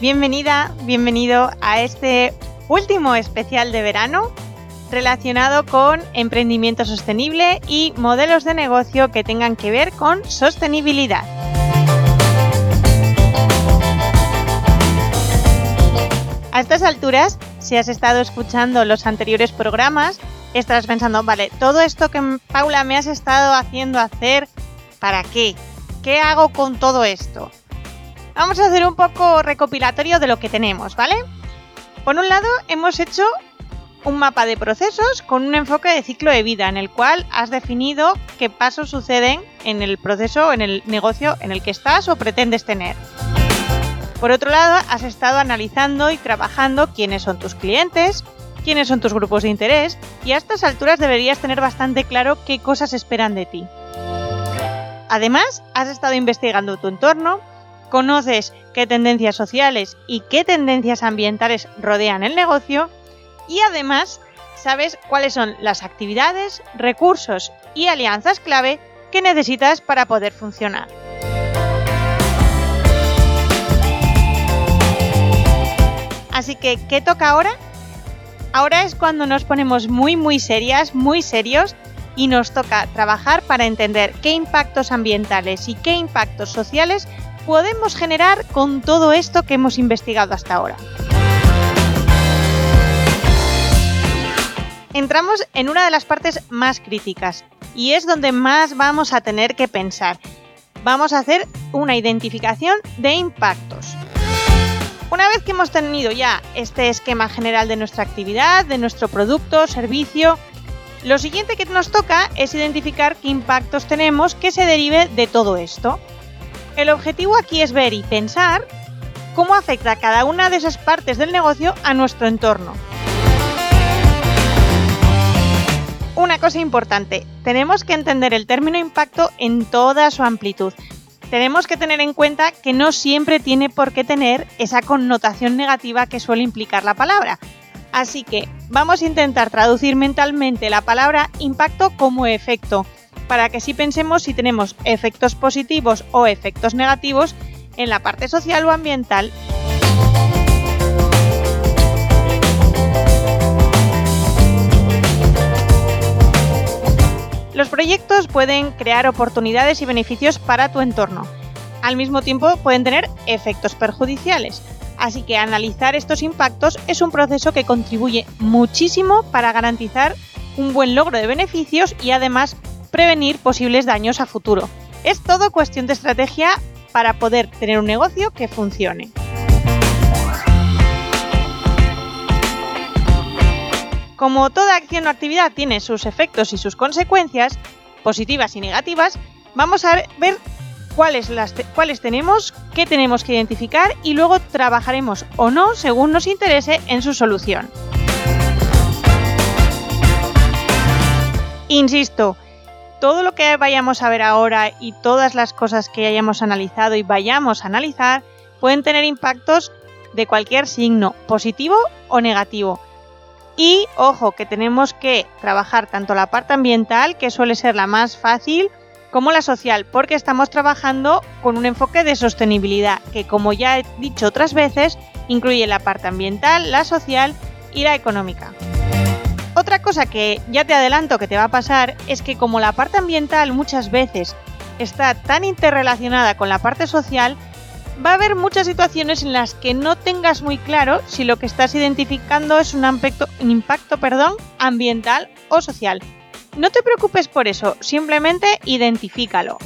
Bienvenida, bienvenido a este último especial de verano relacionado con emprendimiento sostenible y modelos de negocio que tengan que ver con sostenibilidad. A estas alturas, si has estado escuchando los anteriores programas, estarás pensando, vale, todo esto que Paula me has estado haciendo hacer, ¿para qué? ¿Qué hago con todo esto? Vamos a hacer un poco recopilatorio de lo que tenemos, ¿vale? Por un lado, hemos hecho un mapa de procesos con un enfoque de ciclo de vida en el cual has definido qué pasos suceden en el proceso o en el negocio en el que estás o pretendes tener. Por otro lado, has estado analizando y trabajando quiénes son tus clientes, quiénes son tus grupos de interés y a estas alturas deberías tener bastante claro qué cosas esperan de ti. Además, has estado investigando tu entorno, conoces qué tendencias sociales y qué tendencias ambientales rodean el negocio y además sabes cuáles son las actividades, recursos y alianzas clave que necesitas para poder funcionar. Así que, ¿qué toca ahora? Ahora es cuando nos ponemos muy muy serias, muy serios y nos toca trabajar para entender qué impactos ambientales y qué impactos sociales podemos generar con todo esto que hemos investigado hasta ahora. Entramos en una de las partes más críticas y es donde más vamos a tener que pensar. Vamos a hacer una identificación de impactos. Una vez que hemos tenido ya este esquema general de nuestra actividad, de nuestro producto, servicio, lo siguiente que nos toca es identificar qué impactos tenemos que se derive de todo esto. El objetivo aquí es ver y pensar cómo afecta cada una de esas partes del negocio a nuestro entorno. Una cosa importante, tenemos que entender el término impacto en toda su amplitud. Tenemos que tener en cuenta que no siempre tiene por qué tener esa connotación negativa que suele implicar la palabra. Así que vamos a intentar traducir mentalmente la palabra impacto como efecto para que sí pensemos si tenemos efectos positivos o efectos negativos en la parte social o ambiental. Los proyectos pueden crear oportunidades y beneficios para tu entorno. Al mismo tiempo pueden tener efectos perjudiciales. Así que analizar estos impactos es un proceso que contribuye muchísimo para garantizar un buen logro de beneficios y además prevenir posibles daños a futuro. Es todo cuestión de estrategia para poder tener un negocio que funcione. Como toda acción o actividad tiene sus efectos y sus consecuencias, positivas y negativas, vamos a ver cuáles, las cuáles tenemos, qué tenemos que identificar y luego trabajaremos o no según nos interese en su solución. Insisto, todo lo que vayamos a ver ahora y todas las cosas que hayamos analizado y vayamos a analizar pueden tener impactos de cualquier signo, positivo o negativo. Y ojo, que tenemos que trabajar tanto la parte ambiental, que suele ser la más fácil, como la social, porque estamos trabajando con un enfoque de sostenibilidad, que como ya he dicho otras veces, incluye la parte ambiental, la social y la económica. Otra cosa que ya te adelanto que te va a pasar es que como la parte ambiental muchas veces está tan interrelacionada con la parte social, va a haber muchas situaciones en las que no tengas muy claro si lo que estás identificando es un, un impacto perdón, ambiental o social. No te preocupes por eso, simplemente identifícalo.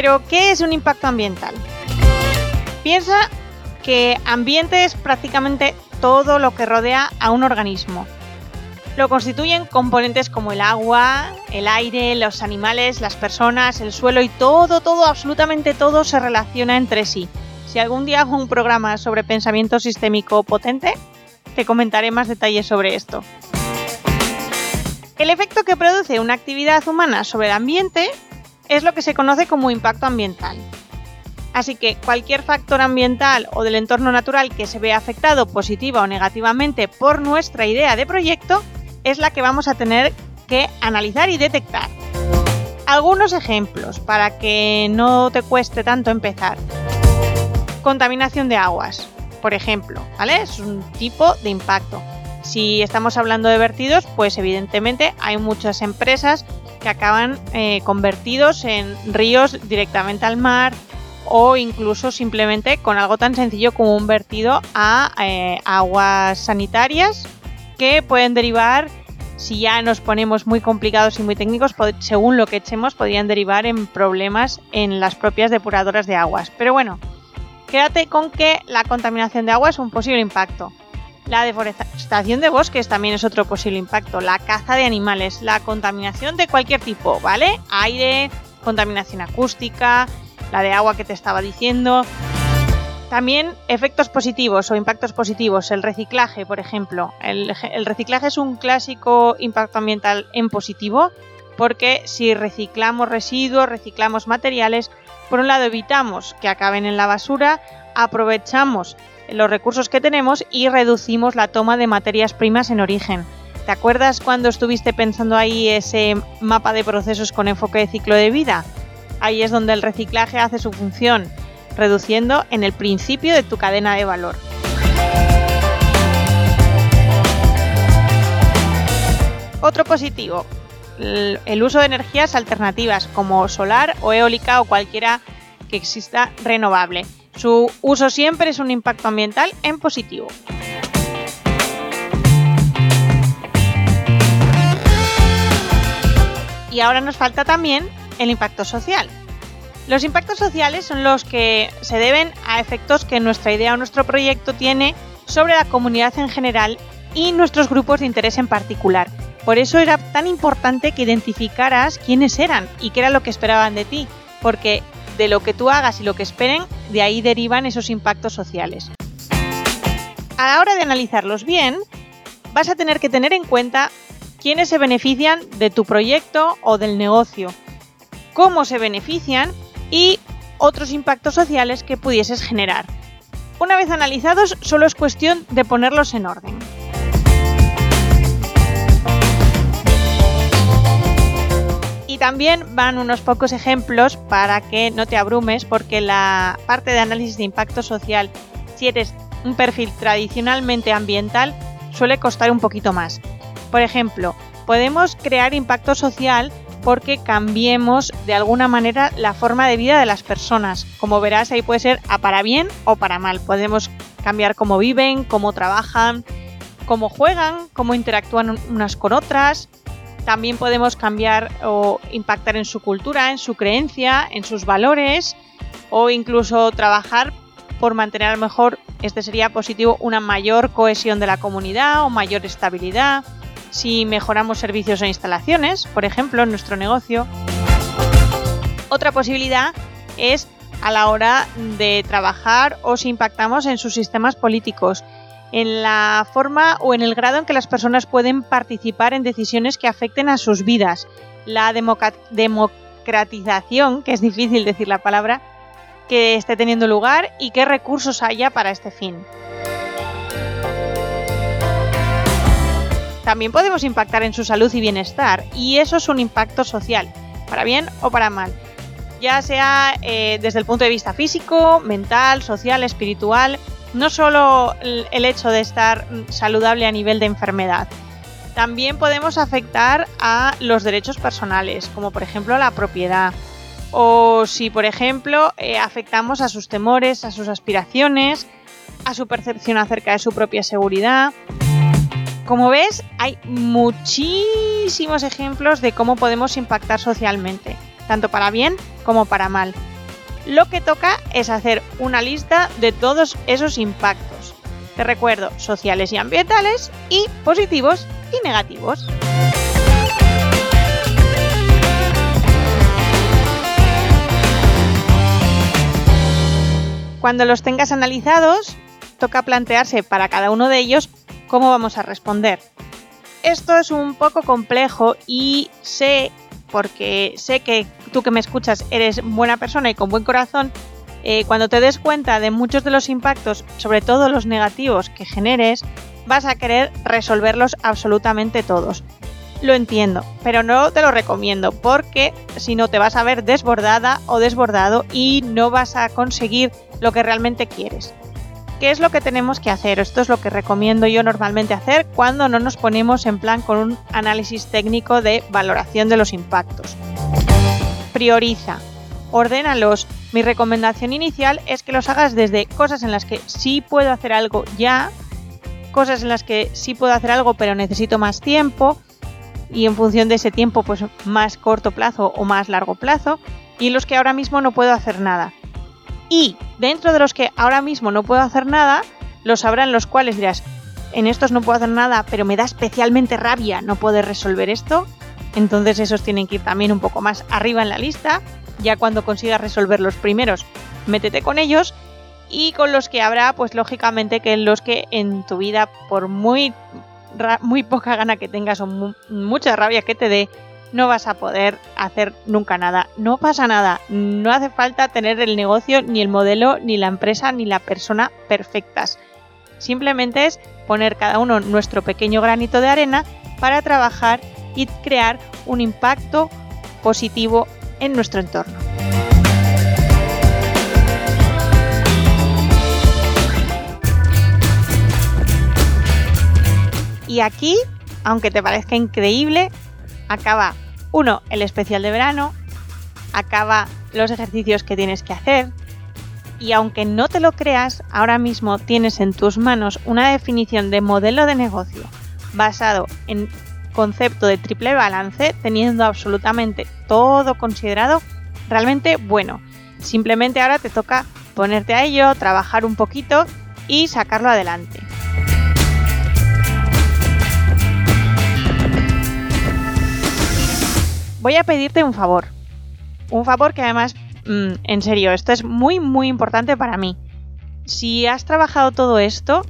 Pero, ¿qué es un impacto ambiental? Piensa que ambiente es prácticamente todo lo que rodea a un organismo. Lo constituyen componentes como el agua, el aire, los animales, las personas, el suelo y todo, todo, absolutamente todo se relaciona entre sí. Si algún día hago un programa sobre pensamiento sistémico potente, te comentaré más detalles sobre esto. El efecto que produce una actividad humana sobre el ambiente es lo que se conoce como impacto ambiental. Así que cualquier factor ambiental o del entorno natural que se vea afectado positiva o negativamente por nuestra idea de proyecto es la que vamos a tener que analizar y detectar. Algunos ejemplos para que no te cueste tanto empezar. Contaminación de aguas, por ejemplo, ¿vale? Es un tipo de impacto. Si estamos hablando de vertidos, pues evidentemente hay muchas empresas que acaban eh, convertidos en ríos directamente al mar, o incluso simplemente con algo tan sencillo como un vertido a eh, aguas sanitarias que pueden derivar, si ya nos ponemos muy complicados y muy técnicos, según lo que echemos, podrían derivar en problemas en las propias depuradoras de aguas. Pero bueno, quédate con que la contaminación de agua es un posible impacto. La deforestación de bosques también es otro posible impacto. La caza de animales, la contaminación de cualquier tipo, ¿vale? Aire, contaminación acústica, la de agua que te estaba diciendo. También efectos positivos o impactos positivos, el reciclaje, por ejemplo. El, reciclaje es un clásico impacto ambiental en positivo porque si reciclamos residuos, reciclamos materiales, por un lado evitamos que acaben en la basura, aprovechamos los recursos que tenemos y reducimos la toma de materias primas en origen. ¿Te acuerdas cuando estuviste pensando ahí ese mapa de procesos con enfoque de ciclo de vida? Ahí es donde el reciclaje hace su función, reduciendo en el principio de tu cadena de valor. Otro positivo, el uso de energías alternativas como solar o eólica o cualquiera que exista renovable. Su uso siempre es un impacto ambiental en positivo. Y ahora nos falta también el impacto social. Los impactos sociales son los que se deben a efectos que nuestra idea o nuestro proyecto tiene sobre la comunidad en general y nuestros grupos de interés en particular. Por eso era tan importante que identificaras quiénes eran y qué era lo que esperaban de ti, porque de lo que tú hagas y lo que esperen, de ahí derivan esos impactos sociales. A la hora de analizarlos bien, vas a tener que tener en cuenta quiénes se benefician de tu proyecto o del negocio, cómo se benefician y otros impactos sociales que pudieses generar. Una vez analizados, solo es cuestión de ponerlos en orden. También van unos pocos ejemplos para que no te abrumes porque la parte de análisis de impacto social, si eres un perfil tradicionalmente ambiental, suele costar un poquito más. Por ejemplo, podemos crear impacto social porque cambiemos de alguna manera la forma de vida de las personas. Como verás, ahí puede ser a para bien o para mal. Podemos cambiar cómo viven, cómo trabajan, cómo juegan, cómo interactúan unas con otras. También podemos cambiar o impactar en su cultura, en su creencia, en sus valores o incluso trabajar por mantener a lo mejor, este sería positivo, una mayor cohesión de la comunidad o mayor estabilidad si mejoramos servicios e instalaciones, por ejemplo, en nuestro negocio. Otra posibilidad es a la hora de trabajar o si impactamos en sus sistemas políticos, en la forma o en el grado en que las personas pueden participar en decisiones que afecten a sus vidas, la democratización, que es difícil decir la palabra, que esté teniendo lugar y qué recursos haya para este fin. también podemos impactar en su salud y bienestar, y eso es un impacto social, para bien o para mal, ya sea eh, desde el punto de vista físico, mental, social, espiritual, no solo el hecho de estar saludable a nivel de enfermedad. También podemos afectar a los derechos personales, como por ejemplo la propiedad. O si, por ejemplo, eh, afectamos a sus temores, a sus aspiraciones, a su percepción acerca de su propia seguridad. Como ves, hay muchísimos ejemplos de cómo podemos impactar socialmente, tanto para bien como para mal. Lo que toca es hacer una lista de todos esos impactos. Te recuerdo, sociales y ambientales y positivos y negativos. Cuando los tengas analizados, toca plantearse para cada uno de ellos cómo vamos a responder. Esto es un poco complejo y sé, porque sé que tú que me escuchas eres buena persona y con buen corazón, eh, cuando te des cuenta de muchos de los impactos, sobre todo los negativos que generes, vas a querer resolverlos absolutamente todos. Lo entiendo, pero no te lo recomiendo porque si no te vas a ver desbordada o desbordado y no vas a conseguir lo que realmente quieres. ¿Qué es lo que tenemos que hacer? Esto es lo que recomiendo yo normalmente hacer cuando no nos ponemos en plan con un análisis técnico de valoración de los impactos. Prioriza, ordénalos. Mi recomendación inicial es que los hagas desde cosas en las que sí puedo hacer algo ya, cosas en las que sí puedo hacer algo pero necesito más tiempo y en función de ese tiempo pues más corto plazo o más largo plazo y los que ahora mismo no puedo hacer nada. Y dentro de los que ahora mismo no puedo hacer nada, los habrán los cuales dirás, en estos no puedo hacer nada, pero me da especialmente rabia no poder resolver esto. Entonces esos tienen que ir también un poco más arriba en la lista. Ya cuando consigas resolver los primeros, métete con ellos. Y con los que habrá, pues lógicamente que los que en tu vida, por muy, muy poca gana que tengas o mucha rabia que te dé, no vas a poder hacer nunca nada. No pasa nada. No hace falta tener el negocio, ni el modelo, ni la empresa, ni la persona perfectas. Simplemente es poner cada uno nuestro pequeño granito de arena para trabajar y crear un impacto positivo en nuestro entorno. Y aquí, aunque te parezca increíble, acaba uno, el especial de verano, acaba los ejercicios que tienes que hacer, y aunque no te lo creas, ahora mismo tienes en tus manos una definición de modelo de negocio basado en concepto de triple balance, teniendo absolutamente todo considerado realmente bueno. Simplemente ahora te toca ponerte a ello, trabajar un poquito y sacarlo adelante. Voy a pedirte un favor. Un favor que además, mm, en serio, esto es muy, muy importante para mí. Si has trabajado todo esto,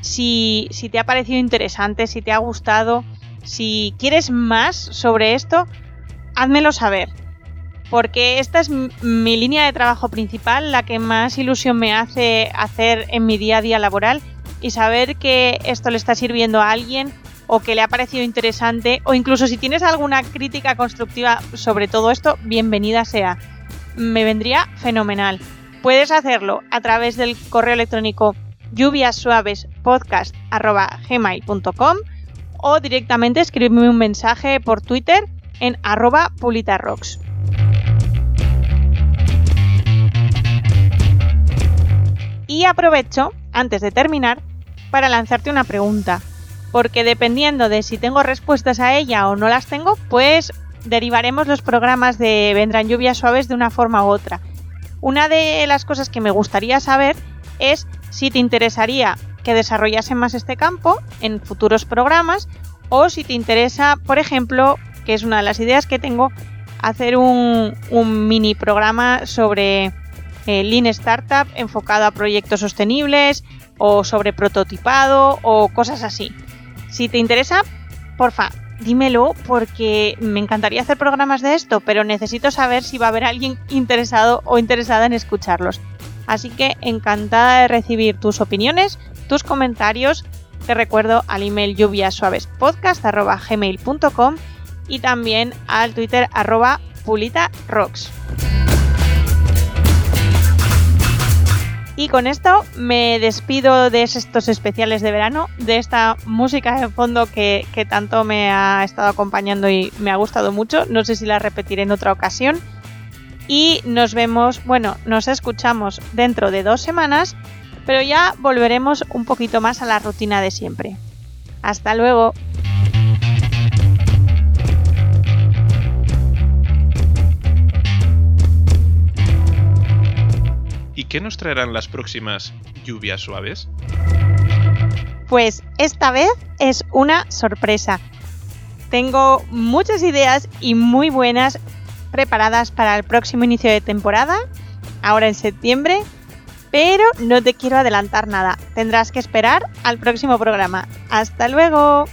si, si te ha parecido interesante, si te ha gustado, si quieres más sobre esto, házmelo saber. Porque esta es mi línea de trabajo principal, la que más ilusión me hace hacer en mi día a día laboral y saber que esto le está sirviendo a alguien o que le ha parecido interesante o incluso si tienes alguna crítica constructiva sobre todo esto, bienvenida sea. Me vendría fenomenal. Puedes hacerlo a través del correo electrónico lluviasuavespodcast.gmail.com o directamente escribirme un mensaje por Twitter en arroba pulitarrocks. Y aprovecho, antes de terminar, para lanzarte una pregunta porque dependiendo de si tengo respuestas a ella o no las tengo, pues derivaremos los programas de Vendrán lluvias suaves de una forma u otra. Una de las cosas que me gustaría saber es si te interesaría que desarrollase más este campo en futuros programas o si te interesa, por ejemplo, que es una de las ideas que tengo, hacer un, mini programa sobre eh, Lean Startup enfocado a proyectos sostenibles o sobre prototipado o cosas así. Si te interesa, porfa, dímelo porque me encantaría hacer programas de esto, pero necesito saber si va a haber alguien interesado o interesada en escucharlos. Así que encantada de recibir tus opiniones, tus comentarios. Te recuerdo al email lluviasuavespodcast.gmail.com y también al Twitter arroba pulitarocks. Y con esto me despido de estos especiales de verano, de esta música de fondo que, tanto me ha estado acompañando y me ha gustado mucho. No sé si la repetiré en otra ocasión. Y nos vemos, bueno, nos escuchamos dentro de dos semanas, pero ya volveremos un poquito más a la rutina de siempre. Hasta luego. Qué nos traerán las próximas lluvias suaves? Pues esta vez es una sorpresa. Tengo muchas ideas y muy buenas preparadas para el próximo inicio de temporada, ahora en septiembre, pero no te quiero adelantar nada. Tendrás que esperar al próximo programa. ¡Hasta luego!